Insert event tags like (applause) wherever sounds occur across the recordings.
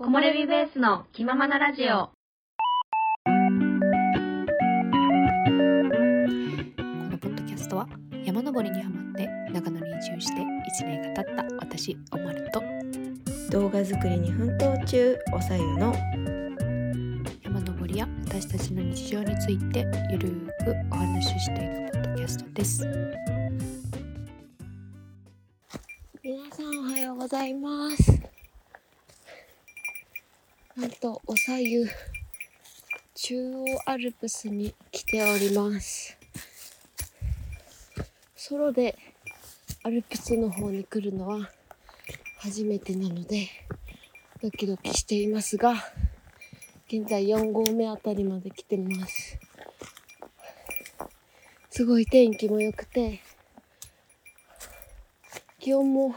木漏れ日ベースの気ままなラジオ。このポッドキャストは山登りにハマって長野に移住して1年が経った私おまると。動画作りに奮闘中おさゆの。山登りや私たちの日常についてゆるーくお話ししていくポッドキャストです。皆さんおはようございますなんとおさゆ中央アルプスに来ております。ソロでアルプスの方に来るのは初めてなのでドキドキしていますが現在4合目あたりまで来てます。すごい天気も良くて気温も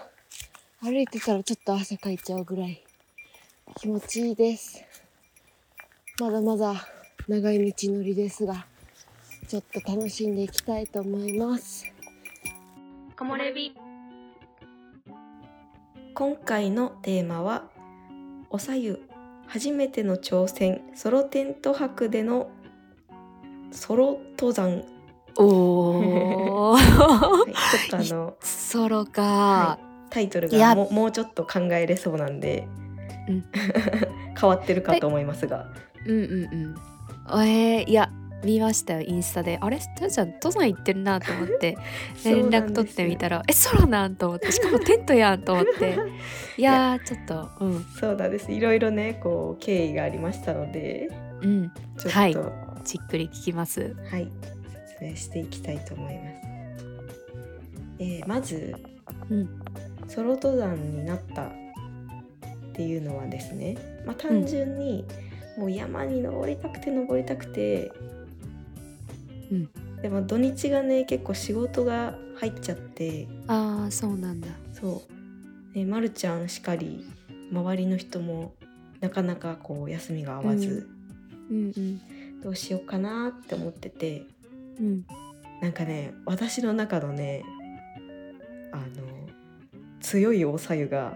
歩いてたらちょっと汗かいちゃうぐらい。気持ちいいです。まだまだ長い道のりですがちょっと楽しんでいきたいと思います。木漏れ日。今回のテーマはおさゆ初めての挑戦ソロテント泊でのソロ登山、おー。はい、ちょっとあの、(laughs) ソロか、はい、タイトルがももうちょっと考えれそうなんで、うん。(laughs) 変わってるかと思いますが。うんうんうん。えー、いや見ましたよインスタで。あれスタちゃん登山行ってるなと思って。(laughs) 連絡取ってみたららえソロなんと思って。しかもテントやんと思って。(laughs) いやーちょっとうん。そうなんです。いろいろねこう経緯がありましたのでうん。ちょっと。はいじっくり聞きます。はい、説明していきたいと思います。えーまず、うん。ソロ登山になったっていうのはですね、まあ、単純にもう山に登りたくて登りたくて、うん。でも土日がね結構仕事が入っちゃって。ああそうなんだ。そう、ね、まるちゃんしかり周りの人もなかなかこう休みが合わず、うん。うんどうしようかなって思ってて。うん。なんかね私の中のねあの強いおさゆが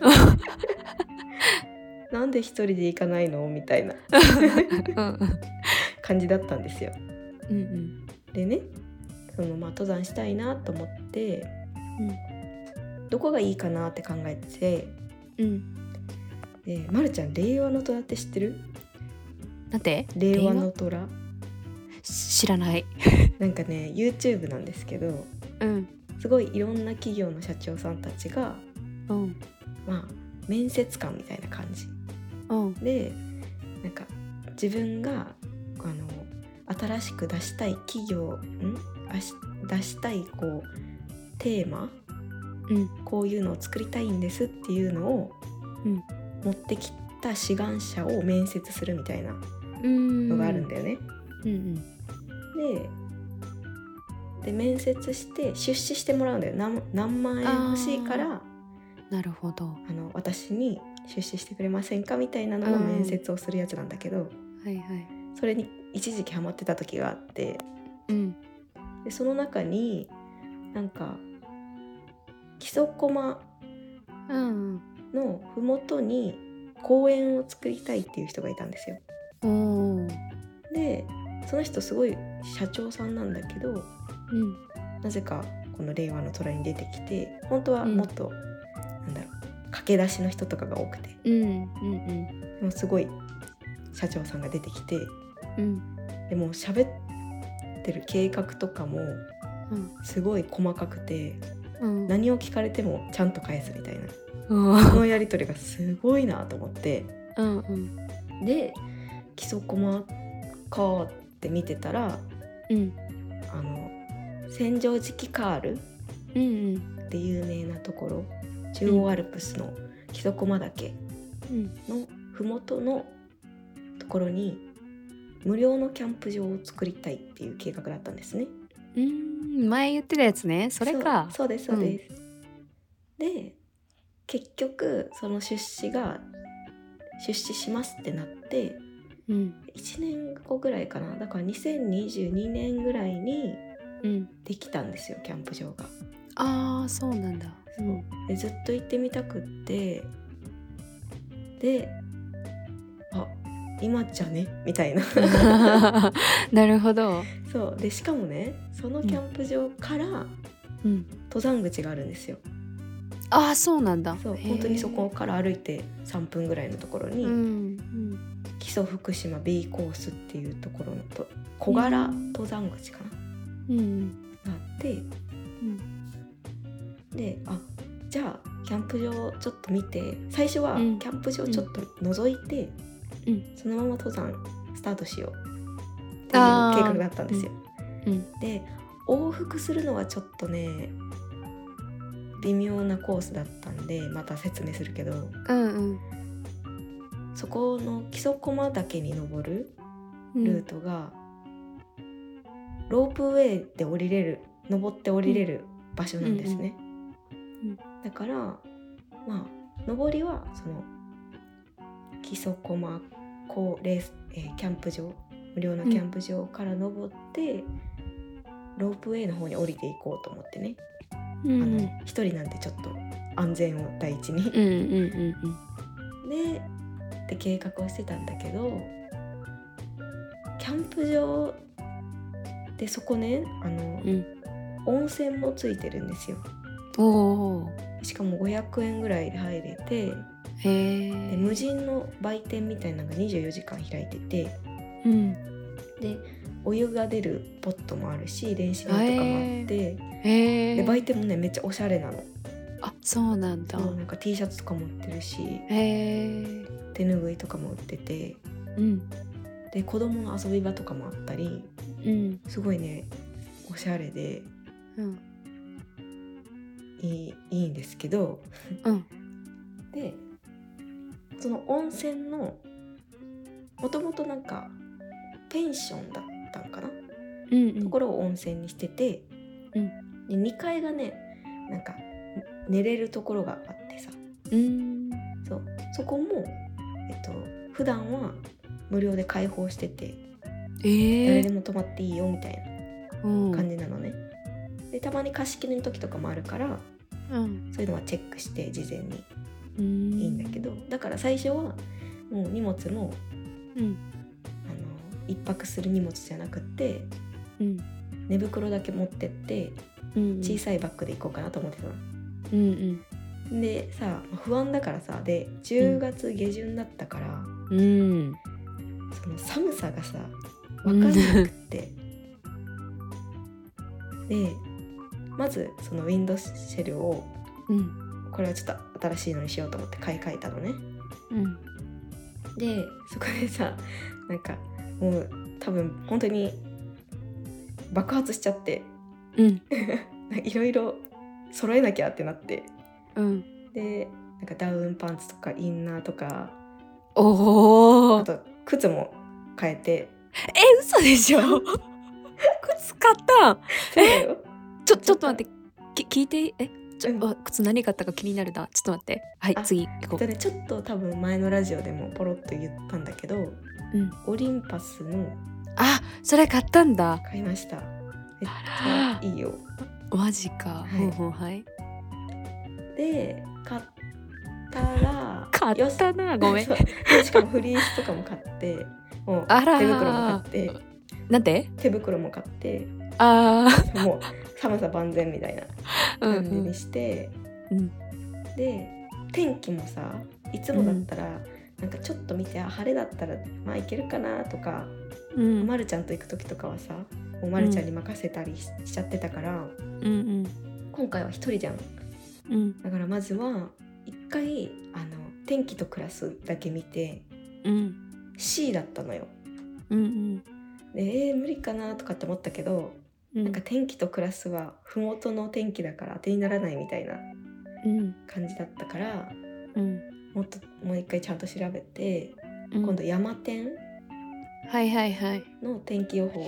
(laughs) なんで一人で行かないの？みたいな。うん。感じだったんですよ。うんうん。でねその、まあ、登山したいなと思って、どこがいいかなって考えててうん。で、ま、るちゃん令和の虎って知ってる？なんて？令和の虎。知らない。(laughs) なんかね YouTube なんですけどうん。すごいいろんな企業の社長さんたちがうんまあ面接官みたいな感じ。うん。でなんか自分があの新しく出したい企業ん？出したいこうテーマ？うん。こういうのを作りたいんですっていうのを、うん。持ってきた志願者を面接するみたいなうん。のがあるんだよね。うんうん。でで面接して出資してもらうんだよ。何何万円欲しいからなるほど。あの私に出資してくれませんかみたいなのの面接をするやつなんだけど、はいはい。それに一時期ハマってた時があってうん。でその中になんか木曽駒うんの麓に公園を作りたいっていう人がいたんですよ。でその人すごい社長さんなんだけどうん。なぜかこの令和の虎に出てきて本当はもっと、なんだろう駆け出しの人とかが多くて。うんうんでもすごい社長さんが出てきてうん。でも喋ってる計画とかもうん。すごい細かくてうん。何を聞かれてもちゃんと返すみたいな。うん。そのやり取りがすごいなと思って。うんうん。で基礎駒かって見てたらうん。あの千畳敷カールうんうん。で有名なところ中央アルプスの木曽駒岳うんの麓のところに無料のキャンプ場を作りたいっていう計画だったんですね。うん前言ってたやつね。それか。そうそうですそうです。で結局その出資が出資しますってなってうん。1年後ぐらいかな。だから2022年ぐらいにうん。できたんですよキャンプ場が。ああそうなんだそうでずっと行ってみたくってで今じゃね？みたいな (laughs) なるほど。そうでしかもねそのキャンプ場からうん。登山口があるんですよああそうなんだ。そう本当にそこから歩いて3分ぐらいのところに、うん。うん。木曽福島 B コースっていうところのと小柄登山口かな、うん。があってであじゃあキャンプ場ちょっと見て最初はうんキャンプ場ちょっと覗いて、うんそのまま登山スタートしようっていう計画だったんですよ。うん。で往復するのはちょっとね微妙なコースだったんでまた説明するけどうんうん。そこの木曽駒岳に登るうんルートが、ロープウェイで降りれる登って降りれる場所なんですね。うんうんだからまあ登りはその木曽駒こうレース、えーキャンプ場無料のキャンプ場から登って、ロープウェイの方に降りていこうと思ってね、うんうんあの一人なんでちょっと安全を第一に。うんうんでで計画をしてたんだけどキャンプ場でそこねあの、うんうん。温泉もついてるんですよおお。しかも500円ぐらいで入れて。で無人の売店みたいなのが24時間開いててうん。でお湯が出るポットもあるし電子レンジとかもあって。で売店もねめっちゃおしゃれなのあそうなんだ。なんか T シャツとかも売ってるし。手ぬぐいとかも売っててうんで子供の遊び場とかもあったりうんすごいねおしゃれでうんいいいいんですけどうん。でその温泉のもともとなんかペンションだったんかな、うんうん。ところを温泉にしてて、うん。で2階がねなんか寝れるところがあってさ。うん。そう。そこもえっと普段は無料で開放しててええ誰でも泊まっていいよみたいうん。な感じなのね。でたまに貸し切りの時とかもあるからうん。そういうのはチェックして事前に。うん。いいんだけど、だから最初はもう荷物もうん。あの一泊する荷物じゃなくってうん。寝袋だけ持ってってうん小さいバッグで行こうかなと思ってたの。うんでさまあ不安だからさで10月下旬だったから、うん。うんその寒さがさ分かんなくって、(laughs) でまずそのウィンドシェルをうん。これはちょっと新しいのにしようと思って買い替えたのね。うん。でそこでさなんかもう多分本当に爆発しちゃってうん。(laughs) いろいろ揃えなきゃってなって。うん。でなんかダウンパンツとかインナーとかおおあと靴も変えて。え嘘でしょ？(laughs) 靴買ったん？そうだよちょちょっと待って。き聞いてえ？ちょ、うん。あ靴何買ったか気になるなちょっと待って。はいあ次行こえっとねちょっと多分前のラジオでもポロッと言ったんだけど、うん。オリンパスのあそれ買ったんだ。買いました。めっちあゃいいよ。マジか、はい。ほうはい。で買ったら買ったなごめん。しかもフリースとかも買ってもうあらー。手袋も買って。なんて？手袋も買って。あもう寒さ万全みたいな感じにして、うん。で天気もさいつもだったら、なんかちょっと見てあ晴れだったらまあいけるかなとか、うん。まるちゃんと行く時とかはさもうまるちゃんに任せたりし,、ちゃってたからうん今回は一人じゃん。うん。うんだからまずは一回あの天気とクラスだけ見てうん。C だったのよ。うん。でえー無理かなとかって思ったけど、うん。なんか天気とクラスは麓の天気だから当てにならないみたいなうん。感じだったからうん。もっともう一回ちゃんと調べて、うん。今度山天はいはいはいの天気予報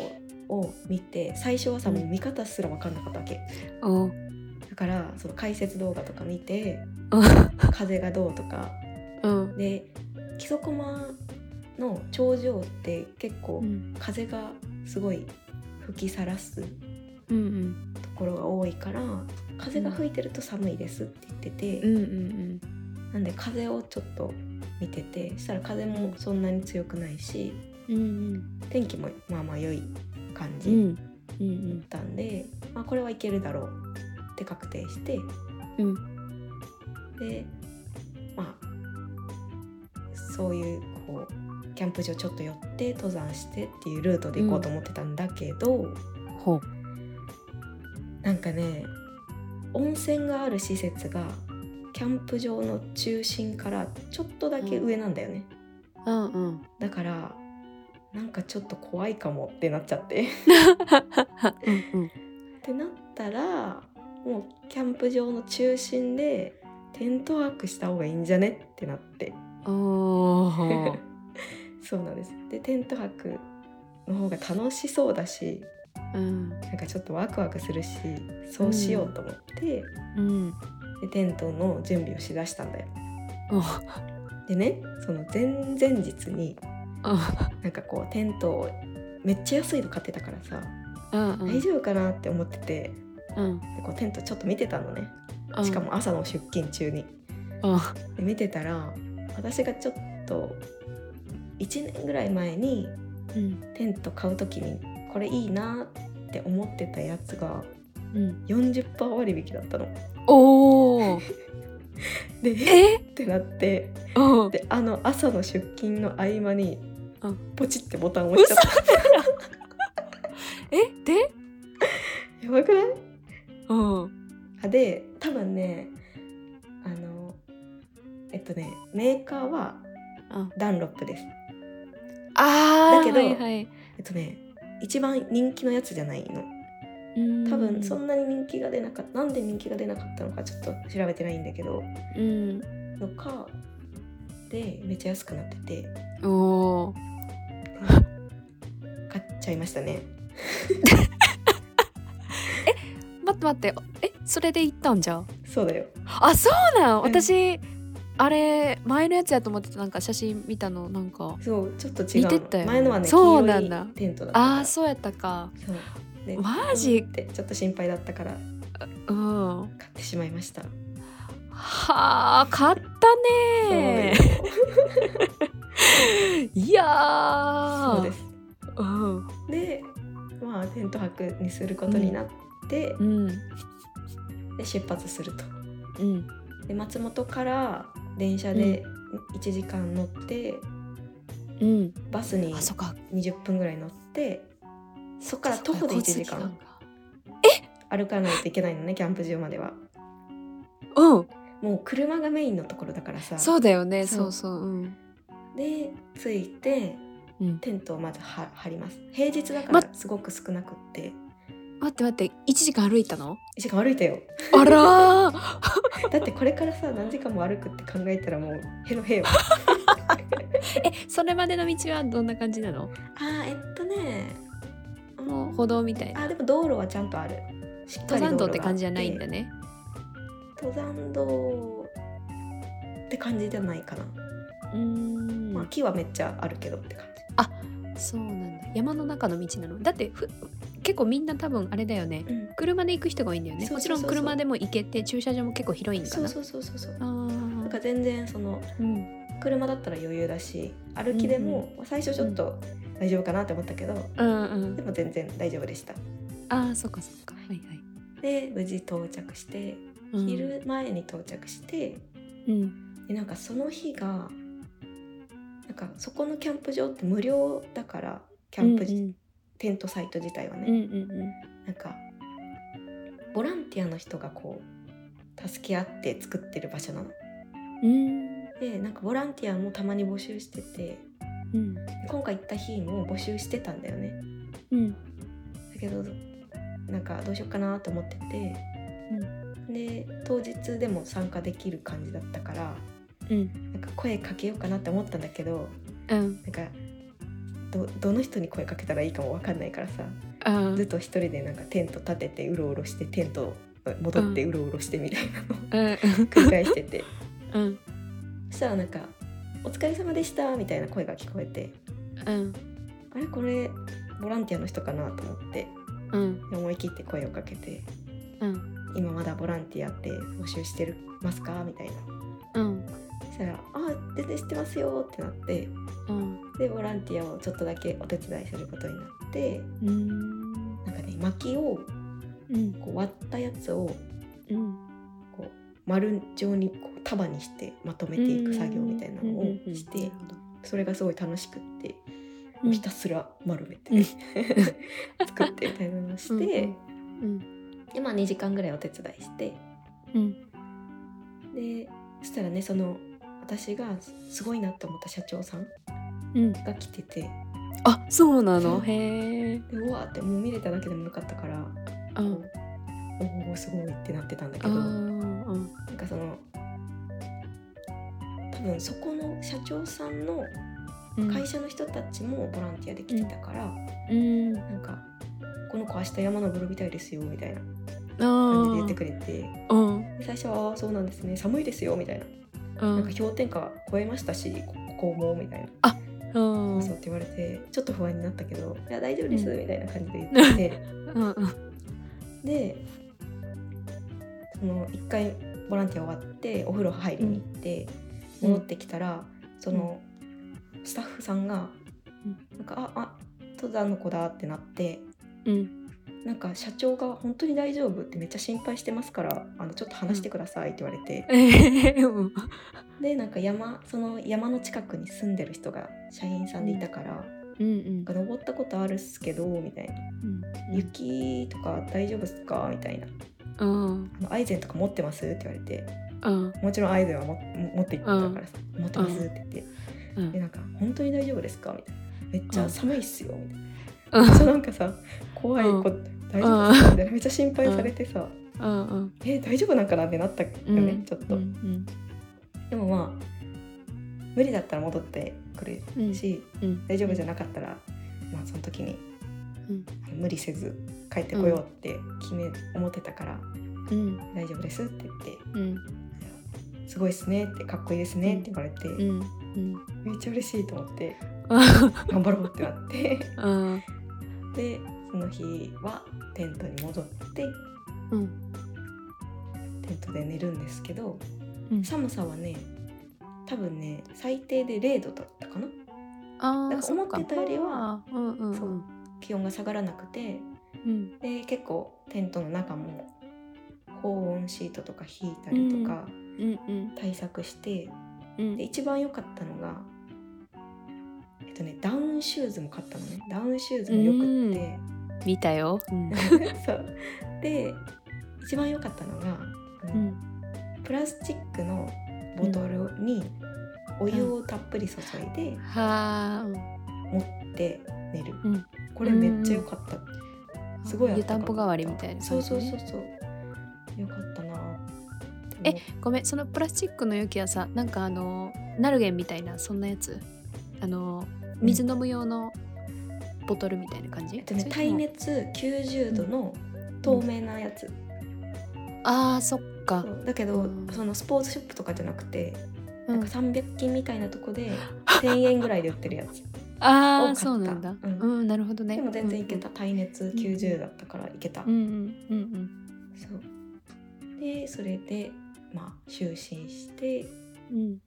を見て最初はさうん。もう見方すら分かんなかったわけ。お。だからその解説動画とか見てう風がどうとか。うんで木曽駒の頂上って結構うん。風がすごい吹きさらすうんところが多いから風が吹いてると寒いですって言ってて、うんうんなんで風をちょっと見ててそしたら風もそんなに強くないしうん天気もまあまあ良い感じうんだうんったんで、まあ、これはいけるだろうって確定してうん。でまあそういうこうキャンプ場ちょっと寄って登山してっていうルートで行こうと思ってたんだけど、ほう。なんかね温泉がある施設がキャンプ場の中心からちょっとだけ上なんだよね、うんうん。だからなんかちょっと怖いかもってなっちゃって。(laughs) うんうん。ってなったらもうキャンプ場の中心でテント泊した方がいいんじゃねってなって。おーそうなんです。でテント泊の方が楽しそうだしうん。なんかちょっとワクワクするしそうしようと思って、うん。でテントの準備をしだしたんだよ。お。でねその前々日にあなんかこうテントをめっちゃ安いの買ってたからさ、うんうん。大丈夫かなって思っててうん。でこうテントちょっと見てたのね。うん。しかも朝の出勤中に。あで見てたら私がちょっと1年ぐらい前にうん。テント買う時にこれいいなって思ってたやつがうん。40%割引だったの。おおでえ？ってなってうん。であの朝の出勤の合間にうん。ポチってボタン押しちゃった。え？で？やばくない？うん。あで多分ねあのえっとねメーカーはうん。ダンロップです。あーだけどはいはい。えっとね一番人気のやつじゃないの。うん。多分そんなに人気が出なかったなんで人気が出なかったのかちょっと調べてないんだけど。うん。のかでめっちゃ安くなってて。おー。(laughs) 買っちゃいましたね。(laughs) 待って待ってえそれで行ったんじゃそうだよ。あそうなん？うん。私、あれ前のやつやと思ってたなんか写真見たのなんか。そうちょっと違う。てたよ前のはねそうなんだ。テントだったあーそうやったか。そう。でマジ？ってちょっと心配だったからうん。は買ってしまいました。あ買ったね。いやー。そうです。うん。でまあテント泊にすることになって、うん。で出発すると。うん。で松本から電車で1時間乗って、うん。バスにあそっか。20分ぐらい乗ってそっから徒歩で1時間。歩かないといけないのねキャンプ場までは。うん。もう車がメインのところだからさ。そうだよね。そそううそううん。で着いてうん。テントをまずは張ります。平日だかまらすごく少なくって待って待って1時間歩いたの？1時間歩いたよ。あらー。(laughs) だってこれからさ何時間も歩くって考えたらもうヘロヘよ。(laughs) えそれまでの道はどんな感じなの？あーえっとね。もう歩道みたいな。あでも道路はちゃんとある。登山道って。感じじゃないんだね。登山道って感じじゃないかな、うーん。まあ木はめっちゃあるけどって感じ。そうなんだ。山の中の道なの？だってふ結構みんな多分あれだよね。うん。車で行く人が多いんだよね。もちろん車でも行けて駐車場も結構広いんかな。そうそうそうそうそう。あー。だから全然そのうん。車だったら余裕だし歩きでも最初ちょっと大丈夫かなって思ったけど、うんうん。でも全然大丈夫でした。ああそっかそっか。はいはい。で無事到着してうん。昼前に到着して、うん。でなんかその日がなんかそこのキャンプ場って無料だからキャンプ、うんテントサイト自体はね、うんうんなんかボランティアの人がこう助け合って作ってる場所なの。うん。でなんかボランティアもたまに募集しててうん。今回行った日も募集してたんだよね。うん。だけどなんかどうしようかなと思ってて、で当日でも参加できる感じだったからうん。なんか声かけようかなって思ったんだけどうん。なんかどどの人に声かけたらいいかも分かんないからさ。うん。ずっと一人でなんかテント立ててうろうろしてテント戻ってうろうろしてみたいなのをうん。繰り返してて。うん。そしたらなんか「お疲れ様でした」みたいな声が聞こえて。うん。あれ？これボランティアの人かなと思って。うん。で思い切って声をかけて。うん「今まだボランティアって募集してるますか?」みたいな。うん。そししたら「あ全然知ってますよ」ってなってうん。でボランティアをちょっとだけお手伝いすることになってうん。なんかね薪をうん。こう割ったやつをうん。こう丸状にこう束にしてまとめていく作業みたいなのをしてそれがすごい楽しくってうん。ひたすら丸めてうん。(laughs) 作ってみたいなのをしてうんでまあ2時間ぐらいお手伝いしてうん。でそしたらねその私がすごいなって思った社長さんうん。が来てて。あそうなの？へえでうわーってもう見れただけでもよかったからおおすごいってなってたんだけあどなんんかその多分そこの社長さんのうん。会社の人たちもボランティアで来てたから、うん。なんか「この子明日山登るみたいですよ」みたいなあ感じで言ってーくれてうん。で最初はあー「そうなんですね寒いですよ」みたいな「うんなんか氷点下超えましたしこここも」みたいな。うん。そうって言われてちょっと不安になったけど「いや大丈夫です」みたいな感じで言ってて。(laughs) うんうん。でその一回ボランティア終わってお風呂入りに行って、うん。戻ってきたらそのスタッフさんがうん「なんかああ登山の子だ」ってなってうんなんか社長が「本当に大丈夫?」ってめっちゃ心配してますからあのちょっと話してくださいって言われて、えーうん。でなんか山その山の近くに住んでる人が社員さんでいたから「うん。なんか登ったことあるっすけど」みたいな「雪とか大丈夫っすか?」みたいな。うん。あのアイゼンとか持ってます?」って言われて。うん。もちろんアイゼンはもも持って行ったからさ「持ってます」って言って。うん。でなんか「本当に大丈夫ですか?」みたいな「めっちゃ寒いっすよ」みたいな。うん。(laughs) なんかさ怖い子、うん大丈夫ですかみたいなめっちゃ心配されてさ、うん。うんえ大丈夫なんかなってなったよね、うん。ちょっと、うんでもまあ無理だったら戻ってくるし、うん。大丈夫じゃなかったら、まあその時に、無理せず帰ってこようって決め、思ってたからうん。大丈夫ですって言ってうん。すごいっすねってかっこいいですねって言われて、めっちゃ嬉しいと思ってあ頑張ろうってなって。あでその日はテントに戻ってうん。テントで寝るんですけどうん。寒さはね多分ね最低で0度だったかな。ああなんか思ってたよりはうんうんそううん気温が下がらなくてうん。で結構テントの中も保温シートとか引いたりとかうん。うん対策して、うん。で一番良かったのがえっとねダウンシューズも買ったのね。ダウンシューズもよくって、見たよ。うん。(laughs) そう。で一番良かったのがうん。プラスチックのボトルにお湯をたっぷり注いではあ持って寝る、うん。これめっちゃ良かった、すごい湯たんぽ代わりみたいなそうそうそうそう。よかったな。えごめん。そのプラスチックの容器はさなんかあのナルゲンみたいなそんなやつ？あの水飲む用のボトルみたいな感じ、えっとね耐熱90度の透明なやつ、あーそっか。だけど、うん。そのスポーツショップとかじゃなくて、うん。なんか300均みたいなとこで1000円ぐらいで売ってるやつ。(laughs) ああそうなんだ。ううんん、なるほどね。でも全然いけた、耐熱90だったからいけた、うんうん。うんそう。でそれでまあ就寝して。うん。うん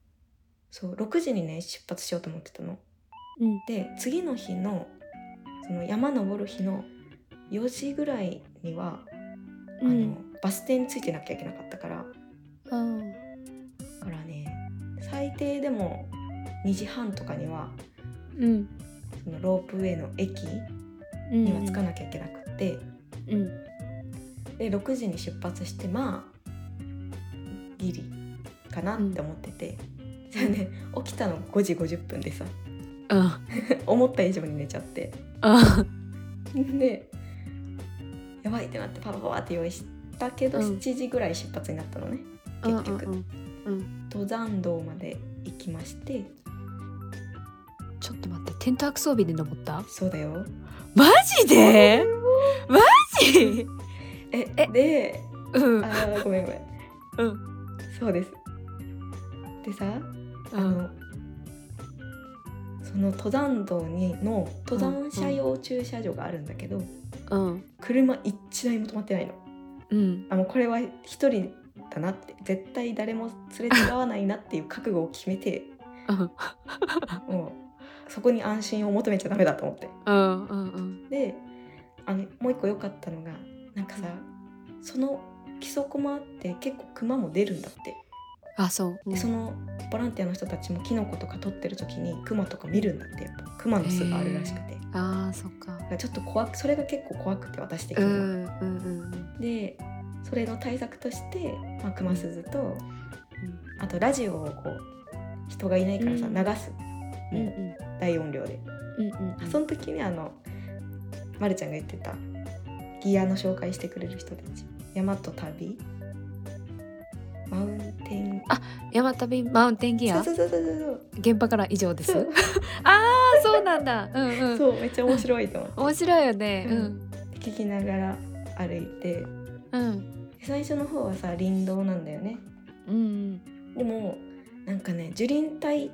そう。6時にね出発しようと思ってたの。うん。で次の日のその山登る日の4時ぐらいには、あのバス停についてなきゃいけなかったから。うんだからね最低でも2時半とかにはうん。そのロープウェイの駅うん。には着かなきゃいけなくって、うん。で6時に出発してまあギリかなって思ってて、それね起きたの5時50分でさあ思った以上に寝ちゃって。あでやばいってなってパパパパって用意したけど、うん。7時ぐらい出発になったのね。結局、うんうんうん。登山道まで行きまして。ちょっと待ってテント泊装備で登った？そうだよ。マジで？マジ？ええ？でうん。あーごめんごめん。うん。そうです。でさあの、うんその登山道にの登山者用駐車場があるんだけど、うん。車一台も止まってないの。うん。あもうこれは一人だなって。絶対誰も連れてがわないなっていう覚悟を決めてもうそこに安心を求めちゃダメだと思って。うんうんうん。であのもう一個良かったのがなんかさその基礎コマって結構クマも出るんだって、あそう、でそのボランティアの人たちもキノコとか取ってる時にクマとか見るんだってやっぱクマの巣があるらしくて。ああそっか。ちょっと怖くそれが結構怖くて私的には。うんうんうんでそれの対策として、まあ、クマ鈴と、あとラジオをこう人がいないからさ、うん。流す、うん大音量で、うんうんうん。その時にあの、ま、るちゃんが言ってたギアの紹介してくれる人たち。山と旅マウンテン山旅マウンテンギア？そうそうそうそう現場から以上です？そう。ああそうなんだ。うんうん。そうめっちゃ面白いと思って。面白いよね。ううん。ん聞きながら歩いて。うん。最初の方はさ林道なんだよね。うんでもなんかね樹林帯っ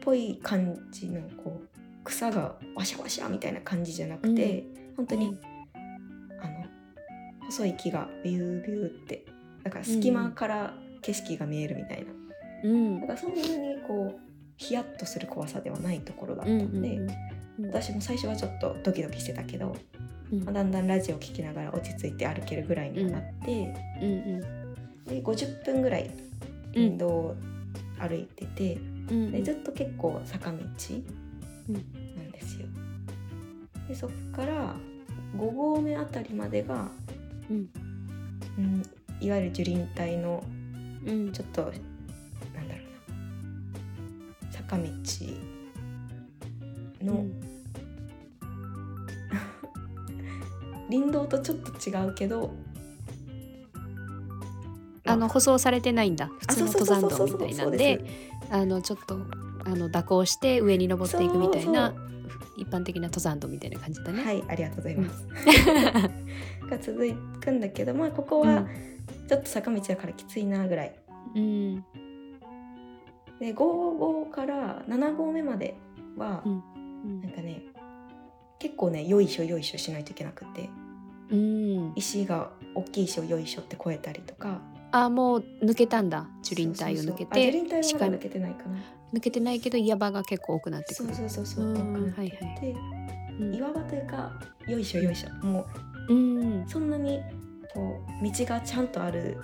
ぽい感じのこう草がワシャワシャみたいな感じじゃなくて、本当に、あの細い木がビュービューってだから隙間から景色が見えるみたいな、うん。だからそんなにこうヒヤッとする怖さではないところだったうんんで、うん。私も最初はちょっとドキドキしてたけど、うん。まあだんだんラジオ聴きながら落ち着いて歩けるぐらいにはなって、うんで50分ぐらい林道を歩いてて、うんでずっと結構坂道なんですよ。でそっから5合目あたりまでが、うん。うんいわゆる樹林帯のうん。ちょっとなんだろうな。坂道の、(laughs) 林道とちょっと違うけどあの舗装されてないんだ。普あ通の登山道みたいなんであのちょっとあの蛇行して上に登っていくみたいな一般的な登山道みたいな感じだね。はいありがとう。ございます。が続くんだけどまあここはちょっと坂道だからきついなぐらい。うん。で5合から7合目までは、うん。なんかね結構ねよいしょよいしょしないといけなくて。うん、石が大きい石をよいしょって越えたりとか。あもう抜けたんだ。樹林帯を抜けて。樹林帯抜けてないかな。抜けてないけど岩場が結構多くなってくる。そうそうそうそう。うん。多くなってはい岩場というかよいしょよいしょ。もうん。うそんなにこう道がちゃんとある。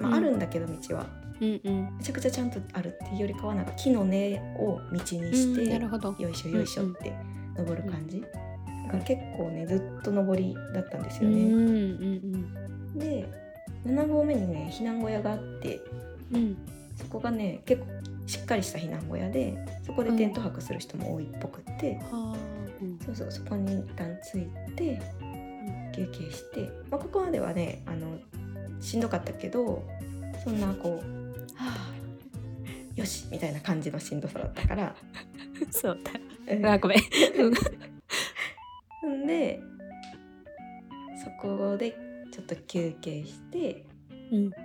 まあ、うん。あるんだけど道は。うんうん。めちゃくちゃちゃんとあるっていうよりかはなんか木の根を道にして、うんなるほど。よいしょよいしょって登る感じ、だから結構ねずっと登りだったんですよね、うんうんで7合目にね避難小屋があってうん。うんそこがね結構しっかりした避難小屋でそこでテント泊する人も多いっぽくって、はあ。うん。そうそうそこに一旦着いて休憩して、まあ、ここまではねあのしんどかったけどそんなこう「はあよし」みたいな感じのしんどさだったから。(laughs) そう。だ。うん。あごめん。(laughs) ん。でそこでちょっと休憩してうん。で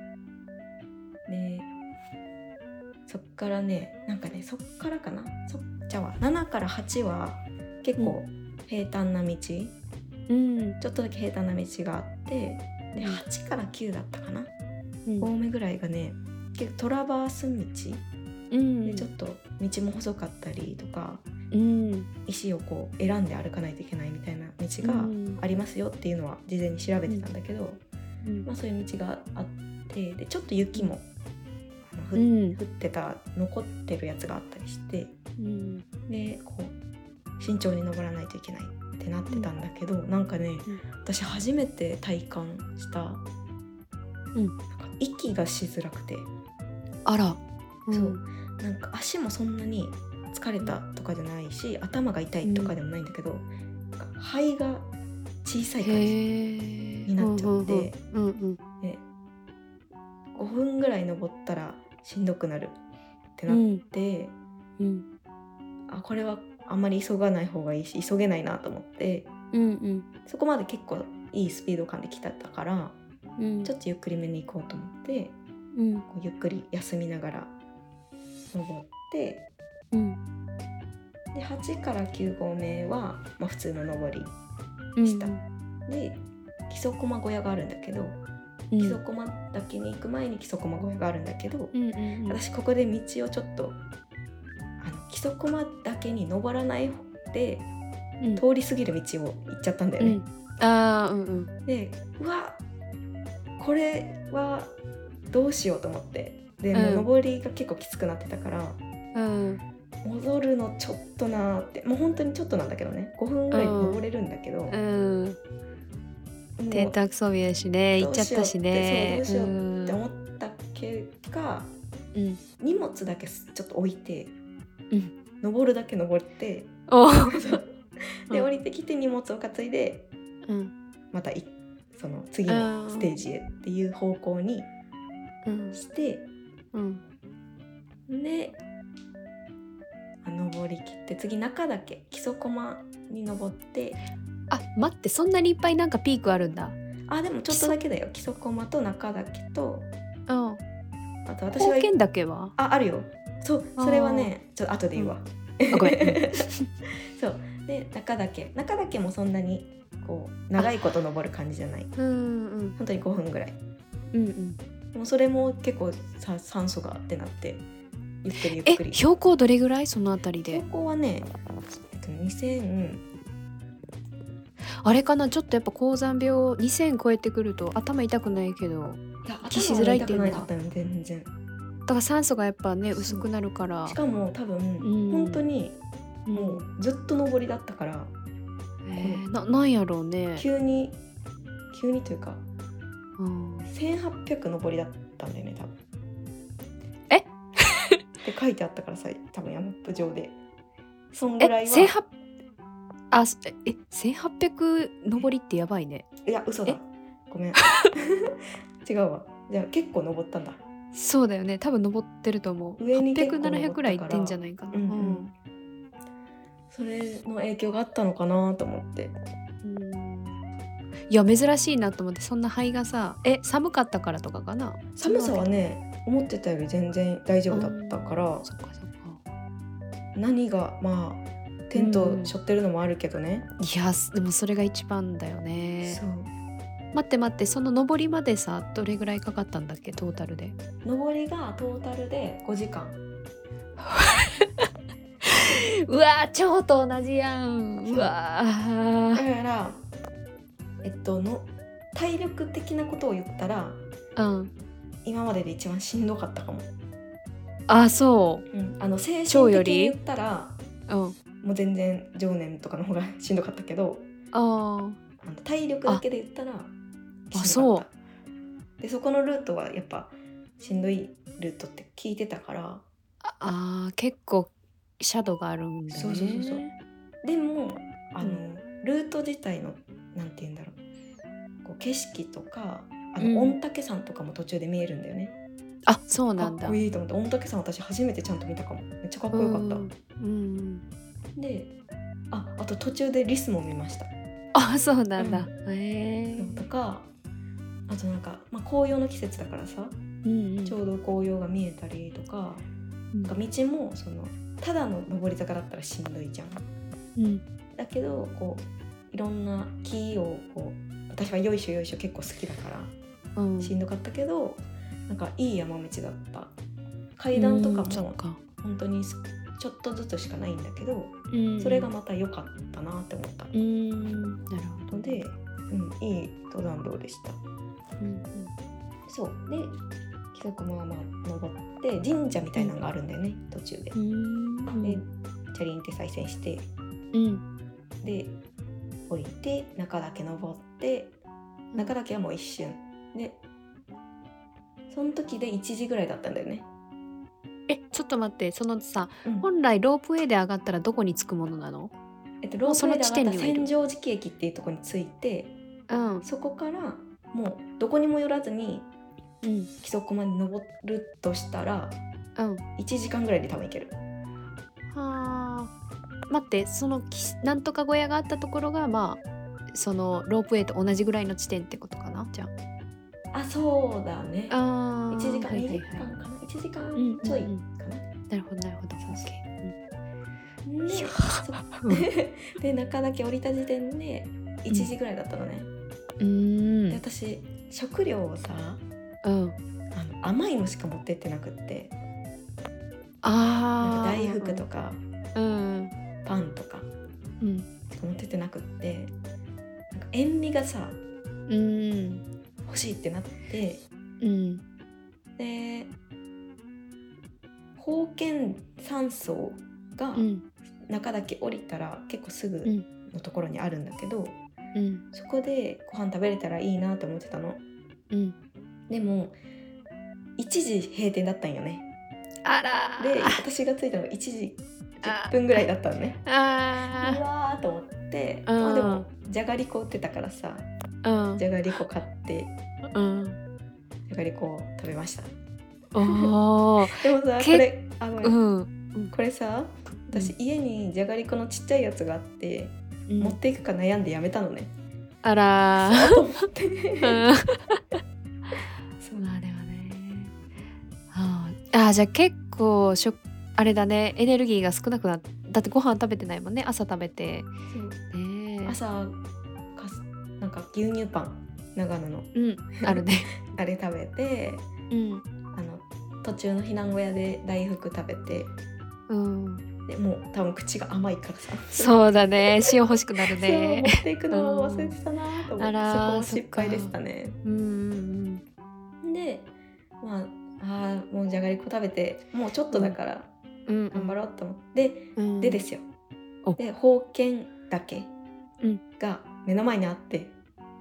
そっからねなんかねそっからかな？そっちゃは7から8は結構平坦な道、ちうんょっとだけ平坦な道があってで8から9だったかな、うん。5目ぐらいがね結構トラバース道？うん。でちょっと道も細かったりとかうん。石をこう選んで歩かないといけないみたいな道がうん。ありますよっていうのは事前に調べてたんだけど、うん。まあ、そういう道があってでちょっと雪も降ってた残ってるやつがあったりしてうん。でこう慎重に登らないといけないってなってたんだけど、なんかね私初めて体感した、うん。なんか息がしづらくて。あら。そう。なんか足もそんなに疲れたとかじゃないし頭が痛いとかでもないんだけど、なんか肺が小さい感じにになっちゃってうんうんで5分ぐらい登ったらしんどくなるってうなっん。て、うん。あこれはあんまり急がない方がいいし急げないなと思ってうんうん。そこまで結構いいスピード感で来たったからうん。ちょっとゆっくりめに行こうと思ってうん。こうゆっくり休みながら登ってうん。で8から9合目は、まあ、普通の登りうんした。で基礎駒小屋があるんだけどうん。木曽駒岳に行く前に木曽駒小屋があるんだけど、うんうんうん。私ここで道をちょっと木曽駒岳に登らないでうん。通り過ぎる道を行っちゃったんだよね。うん。あーうんうん。でうわこれはどうしようと思って。でも登りが結構きつくなってたから、うん。戻るのちょっとなーって。もう本当にちょっとなんだけどね。5分ぐらい登れるんだけど、もうん。う天卓装備やしね。行っちゃったしね。どうしようってそうどうしようってん。思った結果うん。荷物だけちょっと置いて、うん登るだけ登って (laughs) でうん。降りてきて荷物を担いでうん。またいその次のステージへっていう方向にうん。してうん。であ登りきって次中岳木曽駒に登って。あ待ってそんなにいっぱいなんかピークあるんだ。あでもちょっとだけだよ。木曽駒と中岳とうん。あと私が宝剣岳は？ああるよそうそれはねちょっと後で言うわ、あごめん。(laughs) そう。で中岳。中岳もそんなにこう長いこと登る感じじゃない。うんうん。本当に5分ぐらい。うんうん。でもそれも結構さ酸素がってなってゆっくりゆっえくり。標高どれぐらい？そのあたりで。標高はね、えっと、2000あれかな？ちょっとやっぱ高山病2000超えてくると頭痛くないけど息しづらいっていうのは頭は痛くなかったよ全然。だから酸素がやっぱね薄くなるから。しかも多分、ん。本当にうん。もうずっと登りだったからえーななんやろうね。急に急にというかうん。1800登りだったんだよね多分。え？って書いてあったからさ多分ヤマップ上で。そんぐえらいは。1800あすえ1800登りってやばいね。いや嘘だ。ごめん。(laughs) 違うわ。じゃあ結構登ったんだそうだよね。多分登ってると思う。上に結構登ったから。800700ぐらい行ってんじゃないかなうん。うん。それの影響があったのかなと思って。うん。いや珍しいなと思って。そんな肺がさえ寒かったからとかかな？寒さはね思ってたより全然大丈夫だったから。そっかそっか。何がまあテント背負ってるのもあるけどね、いやでもそれが一番だよね。そう待って待ってその登りまでさどれぐらいかかったんだっけトータルで？登りがトータルで5時間。(laughs) うわー超と同じやん。う。わだからえっとの体力的なことを言ったらーうん。今までで一番しんどかったかも、あそう。ん、あの精超より神的に言ったらううん。もう全然常年とかの方がしんどかったけどあー。あの体力だけで言ったらあしんどかった。でそこのルートはやっぱしんどいルートって聞いてたから。あー結構シャドウがあるんだね。そうそうそうそう。でもあの、うん。ルート自体のなんて言うんだろう。こう景色とかあうん。の御嶽山とかも途中で見えるんだよね、あそうかっなんだ。こいいと思って御嶽山私初めてちゃんと見たかも。めっちゃかっこよかった、うんうんでああと途中でリスも見ました。あそうなんだ、うへえとかあとなんか、まあ、紅葉の季節だからさうんうん。ちょうど紅葉が見えたりとか,、なんか道もそのただの上り坂だったらしんどいじゃん。うん。だけどこういろんな木をこう私はよいしょよいしょ結構好きだからうん。しんどかったけどなんかいい山道だった。階段とかも本当にすちょっとずつしかないんだけどうん。それがまた良かったなって思った。うん。なるほど。ので、うん、いい登山道でしたうん。そう。で木曽駒はまあ登って神社みたいなのがあるんだよね途中で。うん。でチャリンって再生して。うん。で降りて中岳登って中岳はもう一瞬。でその時で1時ぐらいだったんだよね、えちょっと待ってそのさうん。本来ロープウェイで上がったらどこに着くものなの？えっと、ロープウェイで上がった千畳敷駅っていうところに着いてうん。そこからもうどこにも寄らずにうん。木曽駒に登るとしたらうん。1時間ぐらいで多分行ける。はあ。待ってそのきなんとか小屋があったところがまあそのロープウェイと同じぐらいの地点ってことかなじゃあ。そうだね。ああ1時間、はい2はいはい時間かな1時間うんちょいうんうんかな、なるほどなるほど。そうそう (laughs) でで中岳降りた時点で1時ぐらいだったのね、うん。で私食料をさうん。あの甘いのしか持ってってなくって。なんああか大福とかうん。パンとかうん。しか持ってってなくって。なんか塩味がさうん欲しいってなって。うん。で宝剣山荘がうん。中だけ降りたら結構すぐうん。のところにあるんだけど、うん。そこでご飯食べれたらいいなって思ってたの。うん。でも1時閉店だったんよね。あらで私が着いたのが1時10分ぐらいだったのね。うあわーと思って、うん。まあでもじゃがりこ売ってたからさーうん。じゃがりこ買ってうん。じゃがりこを食べました。(laughs) でもさけこれあごめん、うん。これさ私家にじゃがりこのちっちゃいやつがあって、うん持っていくか悩んでやめたのね、あらー。と思って。うん。そう。まあでもね。あー。あーじゃあ結構しょあれだね。エネルギーが少なくなっだってご飯食べてないもんね。朝食べて。ねえ。朝かすなんか牛乳パン。長野の。うん。あるね。(laughs) あれ食べて。うん。あの途中の避難小屋で大福食べて。うんでもう多分口が甘いからさ。そうだね。塩欲しくなるね。持っていくのを忘れてたなと思って、そこも失敗でしたね。うんうんでまああーもうじゃがりこ食べてもうちょっとだから頑張ろうと思って、うん。でですよ。お。で宝剣岳うん。が目の前にあって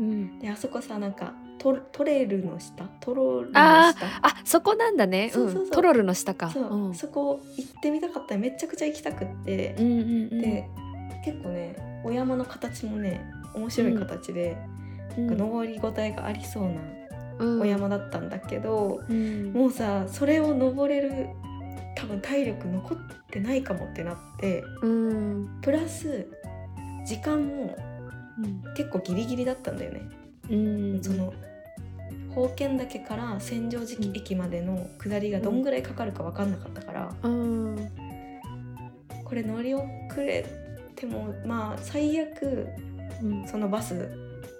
うん。であそこさなんかトトレールの下？トロールのあ下あそこなんだね。そうそうそう。うん。トロルの下か。そう、うん。そこ行ってみたかった。らめちゃくちゃ行きたくって。う、んうんうんで結構ねお山の形もね面白い形で、うん。なんか登りごたえがありそうなうん。お山だったんだけど、うん。もうさそれを登れる多分体力残ってないかもってなってうん。プラス時間もうん。結構ギリギリだったんだよね。うん。その宝剣岳から千畳敷駅までの下りがどんぐらいかかるか分かんなかったから、うんこれ乗り遅れてもまあ最悪うん。そのバス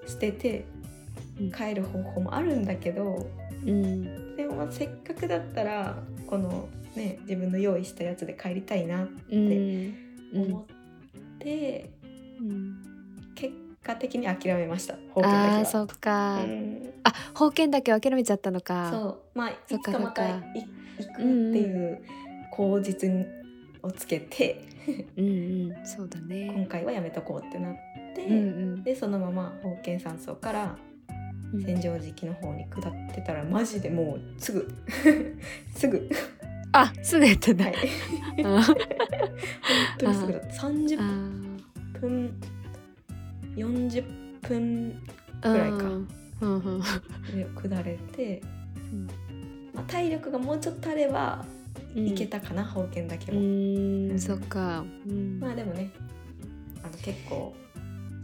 捨ててうん。帰る方法もあるんだけどうん。でもまあせっかくだったらこのね自分の用意したやつで帰りたいなってうん。思って、うん。結果的に諦めました。宝剣だけは。あーそっか、うん。あ宝剣だけは諦めちゃったのか。そう。まあいつかまた行くっていう口実をつけて、うんうん。そうだ今ね回はやめとこうってなって、うんうん。でそのまま宝剣山荘からうん。千畳敷の方に下ってたらマジでもうすぐ。(laughs) すぐ。あすぐやったんだ、はい。あ (laughs) (laughs) 本当にすぐだった。30あ分40分ーぐらいか。うん。うんうん。で下れて、うん。まあ、体力がもうちょっとあればうんいけたかな、宝剣だけうも、そっか、うん。まあでもねあの結構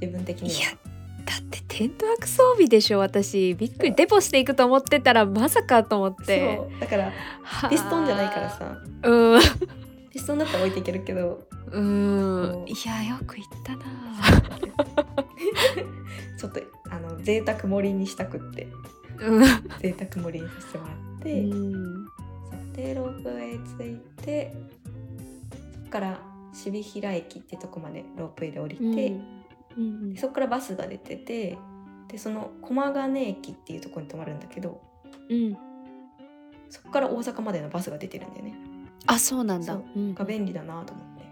自分的にいやはだってテント泊装備でしょ私。びっくりデポしていくと思ってたらまさかと思って。そう。だからはあ。ピストンじゃないからさ。うん。ピストンだったら置いていけるけど。うん。いやよく言ったな (laughs) ちょっとあの贅沢盛りにしたくって。うん。贅沢盛りにさせてもらって、うん。そう。でロープウェイ着いてそこから渋平駅ってとこまでロープウェイで降りて、うん。でそこからバスが出ててでその駒ヶ根駅っていうところに止まるんだけどうん。そこから大阪までのバスが出てるんだよね。あそうなんだ。が便利だなと思って。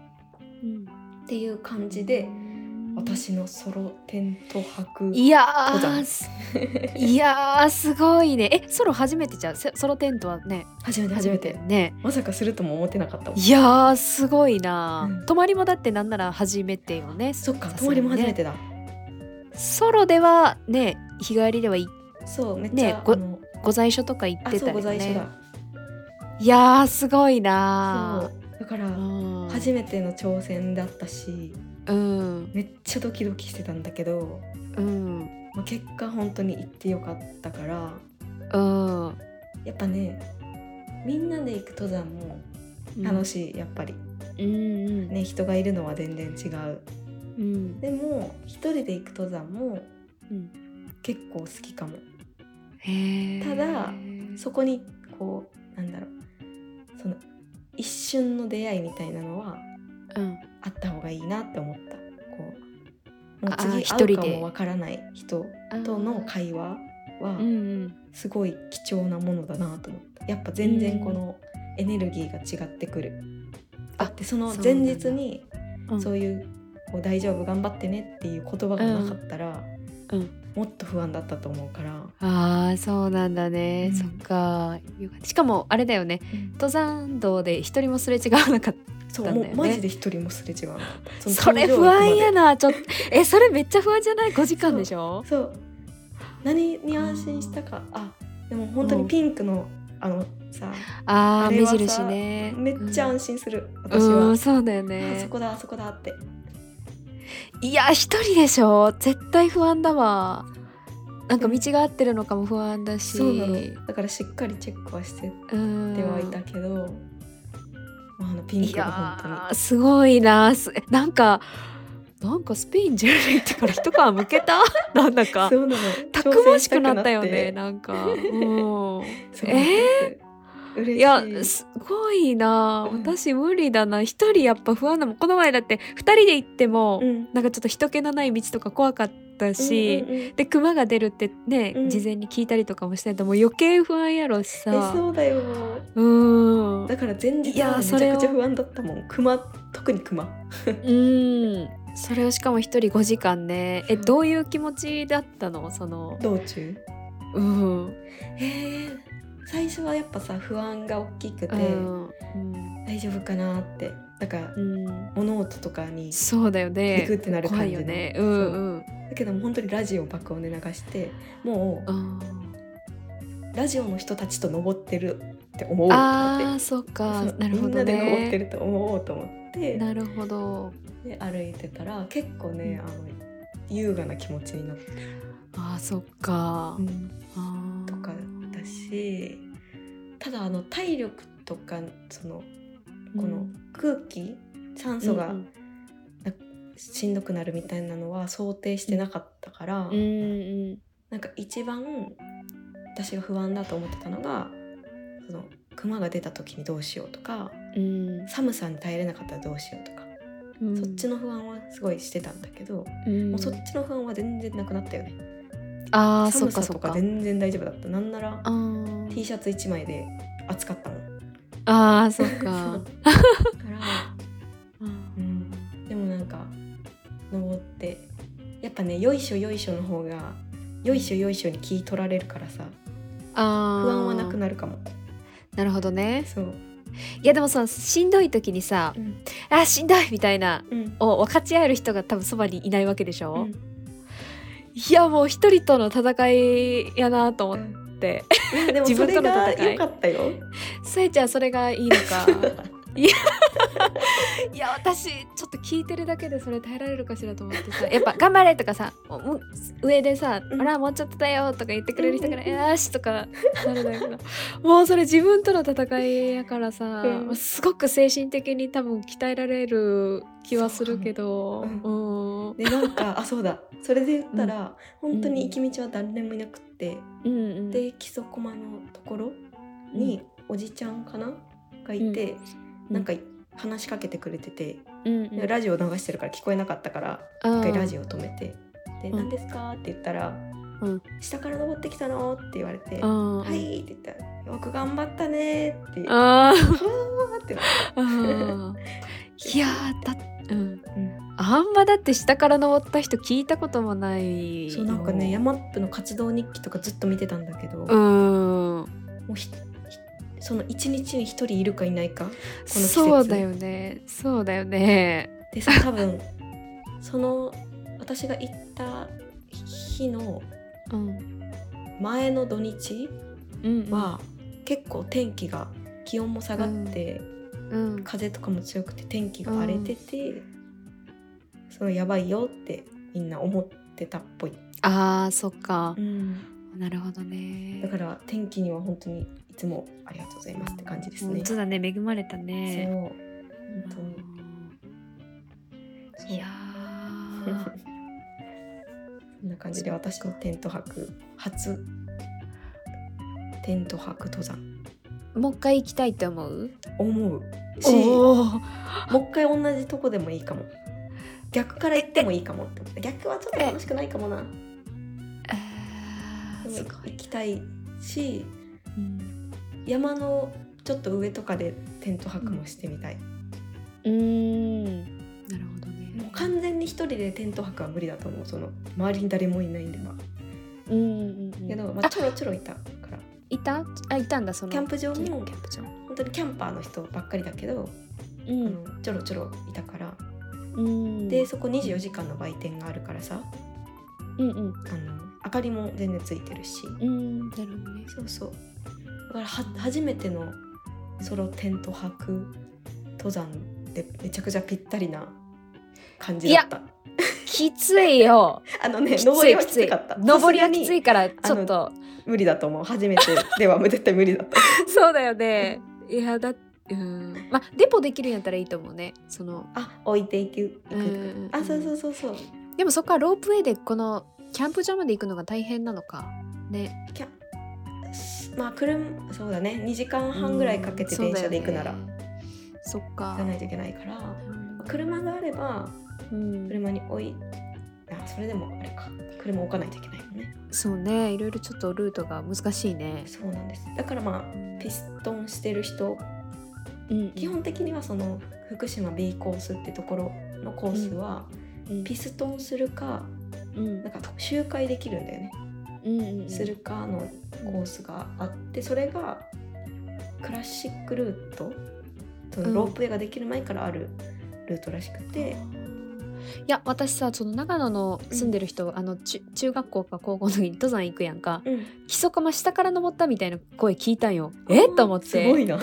うん。っていう感じで私のソロテント泊いやーす (laughs) いやーすごいね。えソロ初めてじゃソロテントはね初めて初めて。ね。まさかするとも思ってなかったもん。いやーすごいな、うん。泊まりもだってなんなら初めてよね。そっかね。泊まりも初めてだ。ソロではね日帰りではいそうめっちねごゃあのご在所とか行っあそうごてたよね在所だ。いやーすごいなそう。だからー初めての挑戦だったしうん。めっちゃドキドキしてたんだけど、うん。まあ、結果本当に行ってよかったからうん。やっぱねみんなで行く登山も楽しい、やっぱり。いうんうん。ね人がいるのは全然違う。うん。でも一人で行く登山もうん。結構好きかも。ただそこにこうなんだろうその一瞬の出会いみたいなのはうんあった方がいいなって思った。こうもう次会う一人で。かもわからない人との会話はすごい貴重なものだなと思った。やっぱ全然このエネルギーが違ってくる。あだってその前日にうんそういうこう大丈夫頑張ってねっていう言葉がなかったら、もっと不安だったと思うから、ああそうなんだね、うん。そっか。しかもあれだよね。登山道で一人もすれ違わなかっそうもうマジで一人もすれ違わなかったたのそれ不安やななちょっと。えそれめっちゃ不安じゃない？5時間でしょ？そう。何に安心したか。あでも本当にピンクの、あのさああれはさ印ね。めっちゃうん安心する、私うはん、そうだよあねそこだあそこだって。いや一人でしょ？絶対不安だわ。なんか道が合ってるのかも不安だし。そうなの。だからしっかりチェックはしてうん。てはいたけど、まあ、あのピンいクが本当に。すごいなすなんかなんかスペイン10年ってから一皮むけた？(laughs) なんだか。たくましくなったよねなんか。え (laughs) そう嬉しい。いやすごいなうん。私無理だな。一人やっぱ不安だもん。この前だって二人で行っても、うん。なんかちょっと人気のない道とか怖かったし、うんうんうん。で熊が出るってね、うん。事前に聞いたりとかもしてたもう余計不安やろしえさそうだよ。うん。だから前日はめちゃくちゃ不安だったもん。熊特に熊。(laughs) うん。それをしかも一人5時間ね。えどういう気持ちだったの？その道中？うん。えー、最初はやっぱさ不安が大きくて、うん。大丈夫かなって。だからうん。物音とかにそうだよね。ビクってなる感じの。よね。うんうんだけども本当にラジオ爆音で流してもうんうラジオの人たちと登ってるって思おうと思って。あーそっか。なるほどみんなで登ってねると思おうと思って。なるほど。で歩いてたら結構ね、あの優雅な気持ちになって、あーそっか、あーとかだしただあの体力とかそのこの空気、酸素がうんしんどくなるみたいなのは想定してなかったから、うんうん。なんか一番私が不安だと思ってたのがその熊が出た時にどうしようとかうん。寒さに耐えれなかったらどうしようとか、うん。そっちの不安はすごいしてたんだけど、うん。もうそっちの不安は全然なくなったよね。あ寒さとか全然大丈夫だった。なんなら T シャツ1枚で暑かったもんあーそっか。(laughs) だから、(laughs) うん、登ってやっぱねよいしょよいしょの方がよいしょよいしょに気取られるからさ不安はなくなるかも。なるほどね。そう、いやでもさしんどい時にさうん「あしんどい!」みたいなうん。を分かち合える人が多分そばにいないわけでしょ、うん。いやもう一人との戦いやなと思って、いやでも自分との戦い。良かったよ。さえちゃんそれがいいのか (laughs) いや (laughs) 私ちょっと聞いてるだけでそれ耐えられるかしらと思ってさ (laughs) やっぱ「頑張れ!」とかさ上でさ「うん。ほらもうちょっとだよ」とか言ってくれる人から「うんうん。よし!」とかなるんだけどもうそれ自分との戦いやからさ、うん。すごく精神的に多分鍛えられる気はするけど。そううん。でなんかあそうだ。それで言ったら、本当に行き道は誰もいなくって、うんうん。で木曽駒のところにおじちゃんかながいて、うんなんか話しかけてくれてて、うんうん。ラジオ流してるから聞こえなかったから一回ラジオ止めて「でうん。何ですか?」って言ったらうん「下から登ってきたの?」って言われて「あー。はい」って言ったら「よく頑張ったね」って「はあー。ーってなっあー。いやーだうん。あんまだって下から登った人聞いたこともないそうなんかねヤマップの。活動日記とかずっと見てたんだけど、うもんうひひその一日に一人いるかいないかこのそうだよね。そうだよね。でさ多分 (laughs) その私が行った日のうん。前の土日うんは、結構天気が気温も下がって、うん。風とかも強くて天気が荒れてて、そのやばいよってみんな思ってたっぽい、あーそっか。うん。なるほどね。だから天気には本当にいつもありがとうございますって感じですね。本。当だね。恵まれたそう。ね本当に。う。んいやー。(laughs) そんな感じで私のテント泊初テント泊登山。もう一回行きたいって思う？思う。しおもう一回同じとこでもいいかも。逆から行ってもいいかもって。逆はちょっと楽しくないかもな。でも行きたいしうん山のちょっと上とかでテント泊もしてみたい、うーん。なるほどもうね完全に一人でテント泊は無理だと思うその周りに誰もいないんではうんうんうんけど、まあ、ちょろちょろいたから。いた？あいたんだその。キャンプ場もキャンプ場。本当にキャンパーの人ばっかりだけど、うん。あのちょろちょろいたから。うん。でそこ24時間の売店があるからさうんうん。あの明かりも全然ついてるし、うんなるほどね。そうそうだからは初めてのソロテント泊登山でめちゃくちゃぴったりな感じだった。きついよ。(laughs) あのね登りはい。きつかった。登りはきついからちょっと。無理だと思う。初めてでは絶対無理だった。(laughs) (laughs) そうだよね。いやだうん。まあデポできるんやったらいいと思うね。そのあ置いていくいくうんあそうそうそうそう。でもそこからロープウェイでこのキャンプ場まで行くのが大変なのか。ね。キャまあ車そうだね。2時間半ぐらいかけて電車で行くなら。うんそっか。行かないといけないから。うん。車があればうん。車に置いあそれでもあれか。車置かないといけないのね。そうね。いろいろちょっとルートが難しいね。そうなんです。だからまあピストンしてる人うん。基本的にはその福島 B コースってところのコースはうん。ピストンするかうん。なんか周回できるんだよねするかのコースがあってそれがクラシックルートそのロープウェイができる前からあるルートらしくて、いや私さその長野の住んでる人、あの中中学校か高校の時に登山行くやんか。うん、木曽釜下から登ったみたいな声聞いたんよ。えあーと思って。すごいな。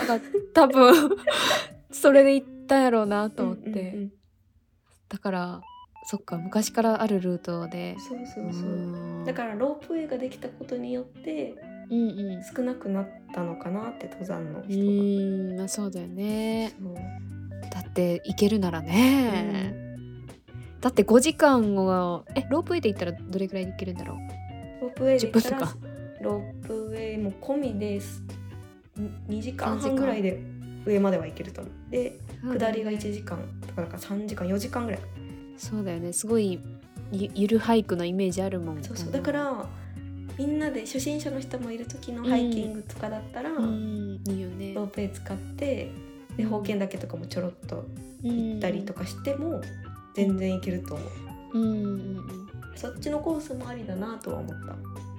多分 (laughs) それで行ったんやろうなと思って、うんうんうん。だからそっか昔からあるルートで。そうそうそう。だからロープウェイができたことによってうんうん。少なくなったのかなって登山のう人が。ーん。まあそうだよね。だって行けるならね、だって5時間をえロープウェイで行ったらどれくらいで行けるんだろう？ロープウェイで行った10ら分ロープウェイも込みです2時間3時間半ぐらいで上までは行けると思う。で下りが1時間とかなんか3時間4時間ぐらいそうだよね。すごいゆゆるハイクのイメージあるもん。そうそう。だからみんなで初心者の人もいる時のハイキングとかだったら、うん。いいよね。ロープウェイ使ってでうん。宝剣岳とかもちょろっと行行ったりとかしても全然行けると思う、うんうんそっちのコースもありだなとは思った。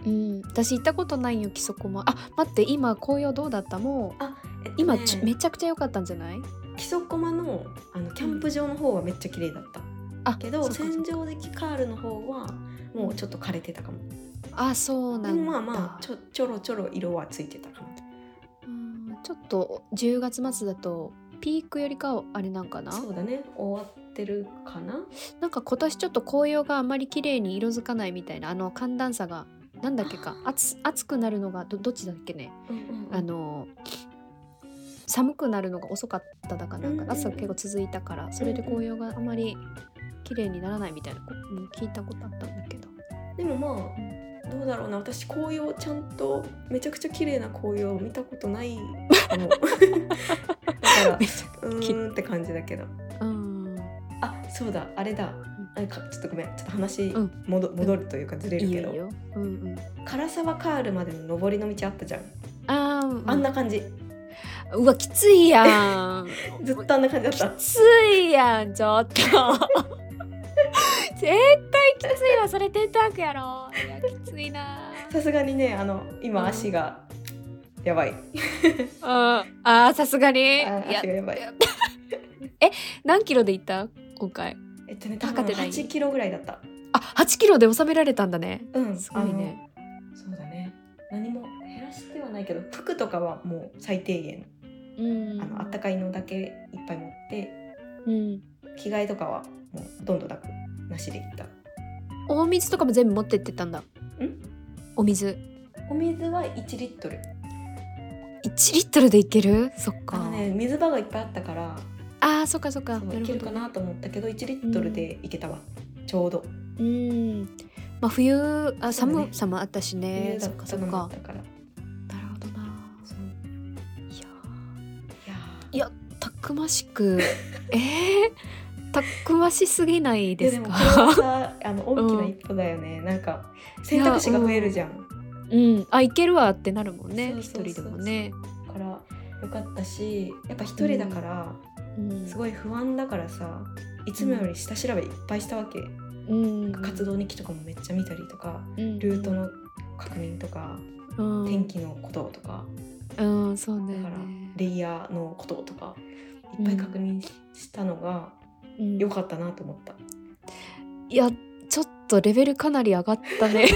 うん、うん、私行ったことないよ木曽駒あ待って今紅葉どうだった？もうあ、えっとね今ち、めちゃくちゃ良かったんじゃない？木曽駒のあのキャンプ場の方はめっちゃ綺麗だった、あけど戦場的カールの方はもうちょっと枯れてたかも、あそうなんまあまあちょちょろちょろ色はついてたかもうんちょっと10月末だとピークよりかはあれなんかな？そうだね。終わってるかな？なんか今年ちょっと紅葉があまり綺麗に色づかないみたいなあの寒暖差がなんだっけか暑暑くなるのがどどっちだっけね？うんうんうん。あの寒くなるのが遅かっただかなんかうんうん暑さが結構続いたからそれで紅葉があまり綺麗にならないみたいなことも聞いたことあったんだけど。でもまあどうだろうな。私紅葉ちゃんとめちゃくちゃ綺麗な紅葉を見たことないかも。(laughs) だからうーんって感じだけど。あそうだ。あれだ。あかちょっとごめん。ちょっと話うん。戻,、戻るというかずれるけど、うんうん。唐沢カールまでの上りの道あったじゃん、ああんな感じ。うわきついやん。(laughs) ずっとあんな感じだった。きついやんちょっと絶対きついわそれテントワークやろ。いやきついな。さすがにねあの今うん。(laughs) 足がやばい、ああーさすがに。足がやばい。何キロで行った？今回。えっとね多分測ってない？8キロぐらいだった。あ8キロで収められたんだね。うんすごいね。そうだね。何も減らしてはないけど服とかはもう最低限うん。あのあったかいのだけいっぱい持ってうん。着替えとかはもうほとんどなくなしで行った。お水とかも全部持ってってたんだ。ん？お水。お水は1リットル。1リットルでいける？そっか、のね水場がいっぱいあったからあーそっかそっか。そういけるかなと思ったけど1リットルでいけたわ、ちょうど。うん。まあ冬あ寒さもあったしね。そっかそっかだか。らなるほどな。そういやー。いやーたくましく。(laughs) えー、たくましすぎないでですもかこれはさあの大きな一歩だよね、なんか選択肢が増えるじゃん、うん。あいけるわってなるもんね一人でもね、からよかったしやっぱ一人だから、うん、すごい不安だからさいつもより下調べいっぱいしたわけ、うん。活動日記とかもめっちゃ見たりとか、ルルートの確認とか、うん、天気のこととか。うんそうだよだからねレイヤーのこととかいっぱい確認ししたのがうん。良かったなと思った。いやちょっとレベルかなり上がったね。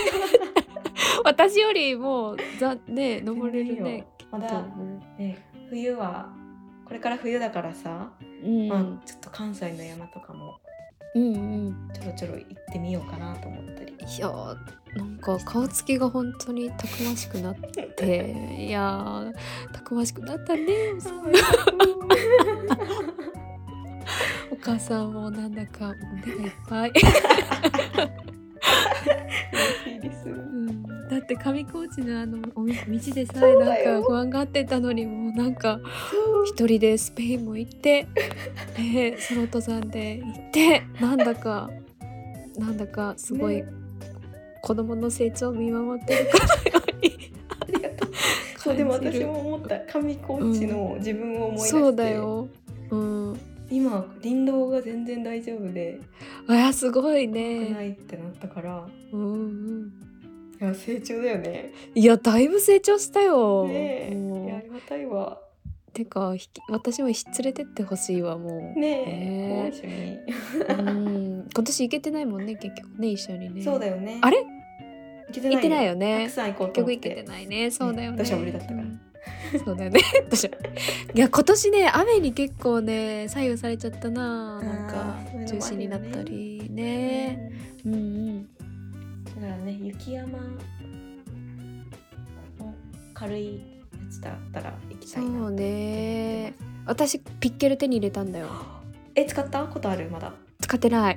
(laughs) 私よりもざね登れるね。まだね冬はこれから冬だからさ、うん、まあ、ちょっと関西の山とかもうんうん。ちょろちょろ行ってみようかなと思ったり。いやーなんか顔つきが本当にたくましくなって。(laughs) いやーたくましくなったね (laughs) お母さんもなんだか胸がいっぱい、嬉しいです。うん、だって上高地のあのお道でさえそうなんか不安がってたのにもうなんか一人でスペインも行って、ね、(laughs) ソロ登山で行ってなんだかなんだかすごいね。子供の成長を見守ってるかのようにありがとう。そうでも私も思った。上高地の自分を思い出して、そうだよ。うん。今林道が全然大丈夫であやすごい少なね。いってなったからうんうん。いや成長だよね。いやだいぶ成長したよ。ねえやありがたいわ。てかひき私もひ連れてってほしいわもう。ねえね一緒に。うん。今年行けてないもんね結局ね一緒にね。そうだよね。あれ？行けてない行ってないよたねく。さん行こう結。局行けてないね。そうだよね。私は無理だったからうん (laughs) そうだよね。(laughs) 私はいや今年ね雨に結構ね左右されちゃったな。なんか中止になったりね。うんうん。だからね雪山の軽いやつだったら行きたいなそうね。私ピッケル手に入れたんだよ。え使った？ことある？まだ？使ってない。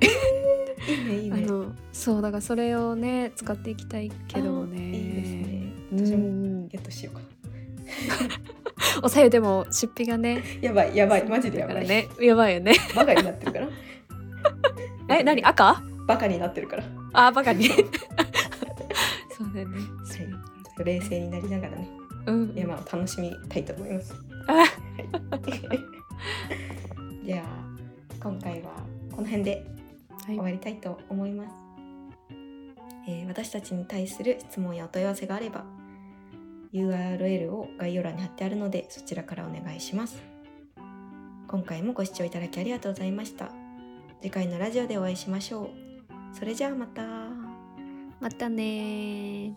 いいねいいね。あのそうだからそれをね使っていきたいけどね。あいいですね。うん私もゲットしようか (laughs) おさゆでも出費がね。やばいやばいマジでやばい、ねやばいよね。バカになってるから。(laughs) え何？赤？バカになってるから。あバカに。(laughs) そうだよね。ちょっと冷静になりながらね。うん。山を楽しみたいと思います。じゃあ今回はこの辺ではい。終わりたいと思います、えー私たちに対する質問やお問い合わせがあれば URL を概要欄に貼ってあるのでそちらからお願いします。今回もご視聴いただきありがとうございました。次回のラジオでお会いしましょう。それじゃあまた。またね